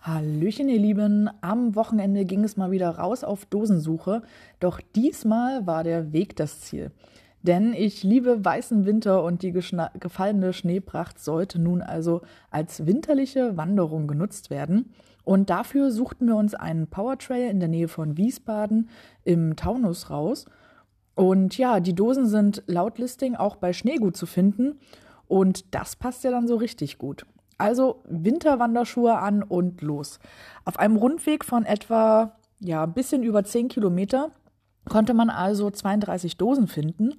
Hallöchen, ihr Lieben. Am Wochenende ging es mal wieder raus auf Dosensuche. Doch diesmal war der Weg das Ziel. Denn ich liebe weißen Winter und die gefallene Schneepracht sollte nun also als winterliche Wanderung genutzt werden. Und dafür suchten wir uns einen Powertrail in der Nähe von Wiesbaden im Taunus raus. Und ja, die Dosen sind laut Listing auch bei Schneegut zu finden. Und das passt ja dann so richtig gut. Also Winterwanderschuhe an und los. Auf einem Rundweg von etwa, ja, ein bisschen über 10 Kilometer konnte man also 32 Dosen finden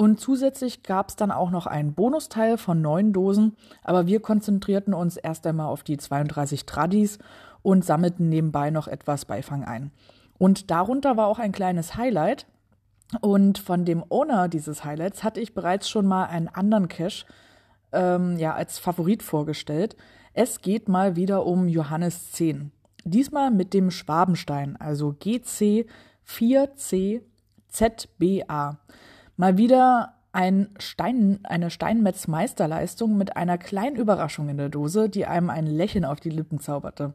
und zusätzlich gab es dann auch noch einen Bonusteil von neun Dosen, aber wir konzentrierten uns erst einmal auf die 32 Tradis und sammelten nebenbei noch etwas Beifang ein. Und darunter war auch ein kleines Highlight. Und von dem Owner dieses Highlights hatte ich bereits schon mal einen anderen Cache ähm, ja, als Favorit vorgestellt. Es geht mal wieder um Johannes 10. Diesmal mit dem Schwabenstein, also GC 4C ZBA. Mal wieder ein Stein, eine Steinmetz-Meisterleistung mit einer kleinen Überraschung in der Dose, die einem ein Lächeln auf die Lippen zauberte.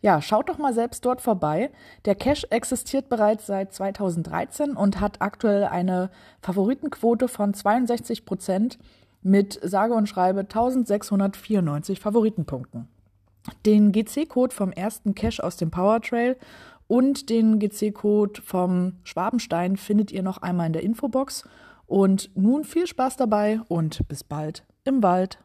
Ja, schaut doch mal selbst dort vorbei. Der Cache existiert bereits seit 2013 und hat aktuell eine Favoritenquote von 62 Prozent mit sage und schreibe 1694 Favoritenpunkten. Den GC-Code vom ersten Cache aus dem Powertrail und den GC-Code vom Schwabenstein findet ihr noch einmal in der Infobox. Und nun viel Spaß dabei und bis bald im Wald.